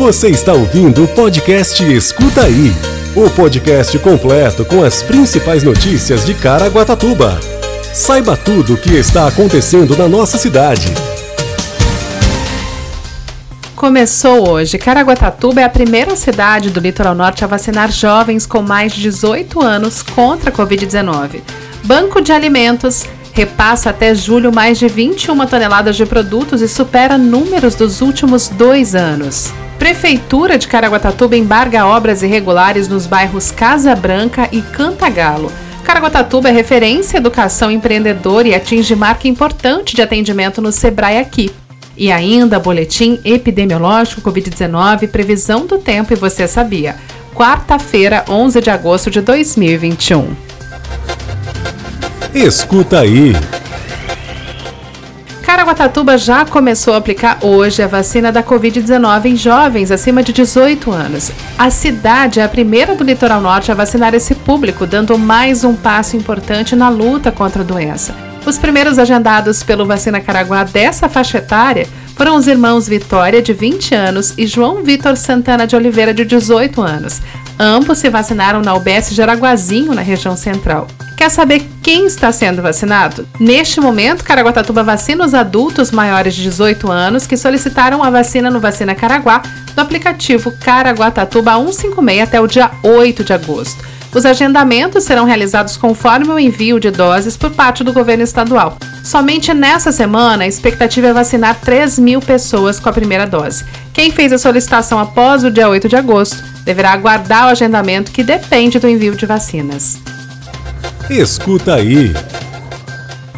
Você está ouvindo o podcast Escuta Aí o podcast completo com as principais notícias de Caraguatatuba. Saiba tudo o que está acontecendo na nossa cidade. Começou hoje. Caraguatatuba é a primeira cidade do litoral norte a vacinar jovens com mais de 18 anos contra a Covid-19. Banco de Alimentos repassa até julho mais de 21 toneladas de produtos e supera números dos últimos dois anos. Prefeitura de Caraguatatuba embarga obras irregulares nos bairros Casa Branca e Cantagalo. Caraguatatuba é referência educação empreendedora e atinge marca importante de atendimento no Sebrae aqui. E ainda boletim epidemiológico Covid-19, previsão do tempo e você sabia. Quarta-feira, 11 de agosto de 2021. Escuta aí. Caraguatatuba já começou a aplicar hoje a vacina da Covid-19 em jovens acima de 18 anos. A cidade é a primeira do litoral norte a vacinar esse público, dando mais um passo importante na luta contra a doença. Os primeiros agendados pelo Vacina Caraguá dessa faixa etária foram os irmãos Vitória, de 20 anos, e João Vitor Santana de Oliveira, de 18 anos. Ambos se vacinaram na UBS Jaraguazinho, na região central. Quer saber quem está sendo vacinado? Neste momento, Caraguatatuba vacina os adultos maiores de 18 anos que solicitaram a vacina no Vacina Caraguá do aplicativo Caraguatatuba 156 até o dia 8 de agosto. Os agendamentos serão realizados conforme o envio de doses por parte do governo estadual. Somente nessa semana, a expectativa é vacinar 3 mil pessoas com a primeira dose. Quem fez a solicitação após o dia 8 de agosto deverá aguardar o agendamento que depende do envio de vacinas. Escuta aí.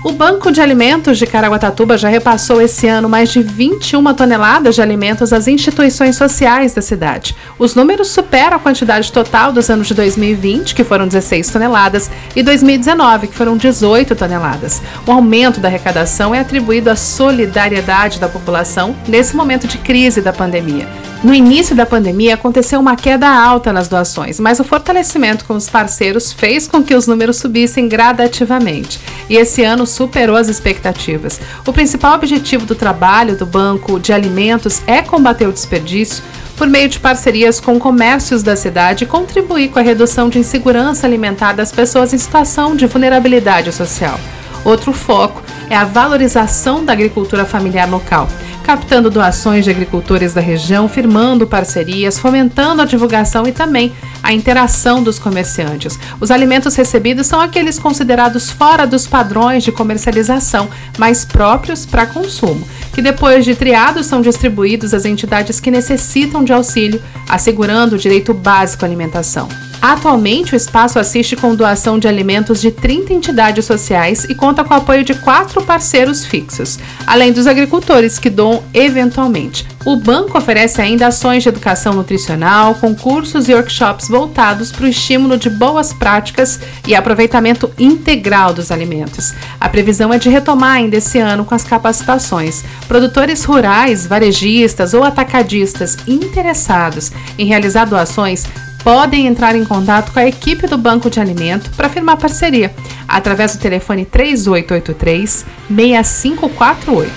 O Banco de Alimentos de Caraguatatuba já repassou esse ano mais de 21 toneladas de alimentos às instituições sociais da cidade. Os números superam a quantidade total dos anos de 2020, que foram 16 toneladas, e 2019, que foram 18 toneladas. O aumento da arrecadação é atribuído à solidariedade da população nesse momento de crise da pandemia. No início da pandemia aconteceu uma queda alta nas doações, mas o fortalecimento com os parceiros fez com que os números subissem gradativamente. E esse ano superou as expectativas. O principal objetivo do trabalho do Banco de Alimentos é combater o desperdício por meio de parcerias com comércios da cidade e contribuir com a redução de insegurança alimentar das pessoas em situação de vulnerabilidade social. Outro foco é a valorização da agricultura familiar local captando doações de agricultores da região, firmando parcerias, fomentando a divulgação e também a interação dos comerciantes. Os alimentos recebidos são aqueles considerados fora dos padrões de comercialização, mais próprios para consumo, que depois de triados são distribuídos às entidades que necessitam de auxílio, assegurando o direito básico à alimentação. Atualmente, o espaço assiste com doação de alimentos de 30 entidades sociais e conta com o apoio de quatro parceiros fixos, além dos agricultores que doam eventualmente. O banco oferece ainda ações de educação nutricional, concursos e workshops voltados para o estímulo de boas práticas e aproveitamento integral dos alimentos. A previsão é de retomar ainda esse ano com as capacitações. Produtores rurais, varejistas ou atacadistas interessados em realizar doações podem entrar em contato com a equipe do Banco de Alimento para firmar parceria através do telefone 3883 6548.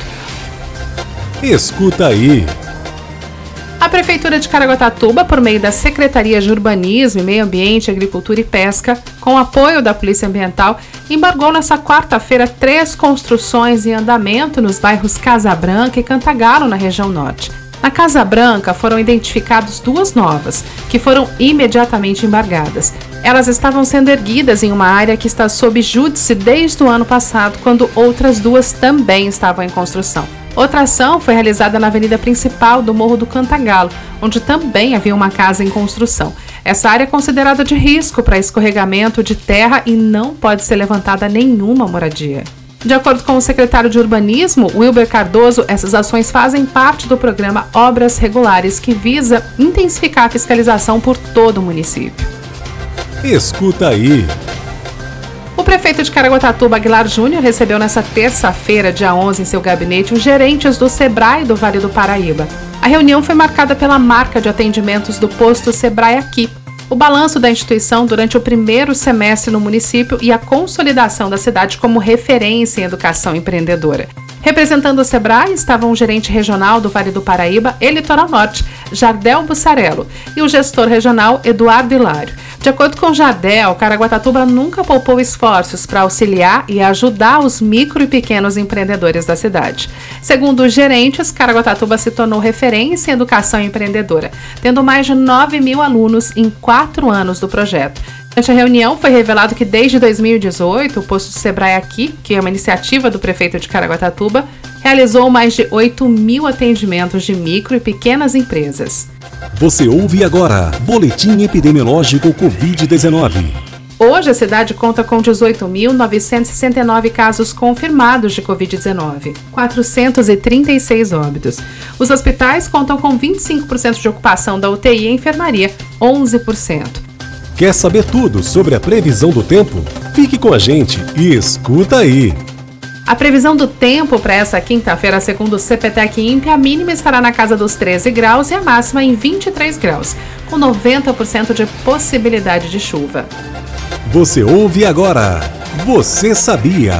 Escuta aí. A Prefeitura de Caraguatatuba, por meio da Secretaria de Urbanismo, Meio Ambiente, Agricultura e Pesca, com apoio da Polícia Ambiental, embargou nesta quarta-feira três construções em andamento nos bairros Casa Branca e Cantagalo, na região norte. Na Casa Branca foram identificadas duas novas, que foram imediatamente embargadas. Elas estavam sendo erguidas em uma área que está sob júdice desde o ano passado, quando outras duas também estavam em construção. Outra ação foi realizada na avenida principal do Morro do Cantagalo, onde também havia uma casa em construção. Essa área é considerada de risco para escorregamento de terra e não pode ser levantada nenhuma moradia. De acordo com o secretário de Urbanismo, Wilber Cardoso, essas ações fazem parte do programa Obras Regulares, que visa intensificar a fiscalização por todo o município. Escuta aí. O prefeito de Caraguatatuba, Aguilar Júnior, recebeu nesta terça-feira, dia 11, em seu gabinete, os gerentes do SEBRAE do Vale do Paraíba. A reunião foi marcada pela marca de atendimentos do posto SEBRAE aqui, o balanço da instituição durante o primeiro semestre no município e a consolidação da cidade como referência em educação empreendedora. Representando o Sebrae estavam o gerente regional do Vale do Paraíba e Litoral Norte, Jardel Bussarello, e o gestor regional Eduardo Hilário. De acordo com Jardel, Caraguatatuba nunca poupou esforços para auxiliar e ajudar os micro e pequenos empreendedores da cidade. Segundo os gerentes, Caraguatatuba se tornou referência em educação empreendedora, tendo mais de 9 mil alunos em quatro anos do projeto. Durante a reunião, foi revelado que desde 2018, o posto do Sebrae aqui, que é uma iniciativa do prefeito de Caraguatatuba, realizou mais de 8 mil atendimentos de micro e pequenas empresas. Você ouve agora Boletim Epidemiológico Covid-19. Hoje a cidade conta com 18.969 casos confirmados de Covid-19, 436 óbitos. Os hospitais contam com 25% de ocupação da UTI e enfermaria, 11%. Quer saber tudo sobre a previsão do tempo? Fique com a gente e escuta aí! A previsão do tempo para essa quinta-feira, segundo o CPTEC INPE, a mínima estará na casa dos 13 graus e a máxima em 23 graus, com 90% de possibilidade de chuva. Você ouve agora. Você sabia?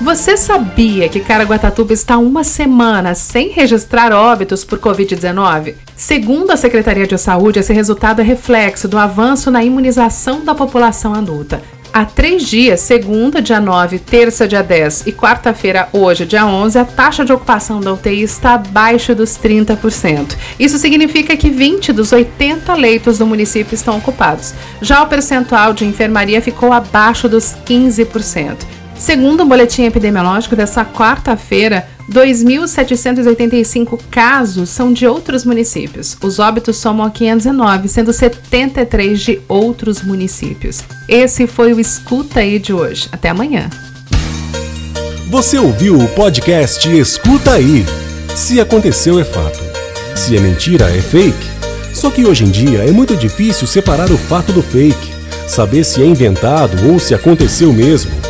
Você sabia que Caraguatatuba está uma semana sem registrar óbitos por Covid-19? Segundo a Secretaria de Saúde, esse resultado é reflexo do avanço na imunização da população adulta. Há três dias, segunda, dia 9, terça, dia 10 e quarta-feira, hoje, dia 11, a taxa de ocupação da UTI está abaixo dos 30%. Isso significa que 20 dos 80 leitos do município estão ocupados. Já o percentual de enfermaria ficou abaixo dos 15%. Segundo o boletim epidemiológico dessa quarta-feira, 2.785 casos são de outros municípios. Os óbitos somam 509, sendo 73 de outros municípios. Esse foi o Escuta aí de hoje. Até amanhã. Você ouviu o podcast Escuta aí. Se aconteceu é fato. Se é mentira é fake. Só que hoje em dia é muito difícil separar o fato do fake, saber se é inventado ou se aconteceu mesmo.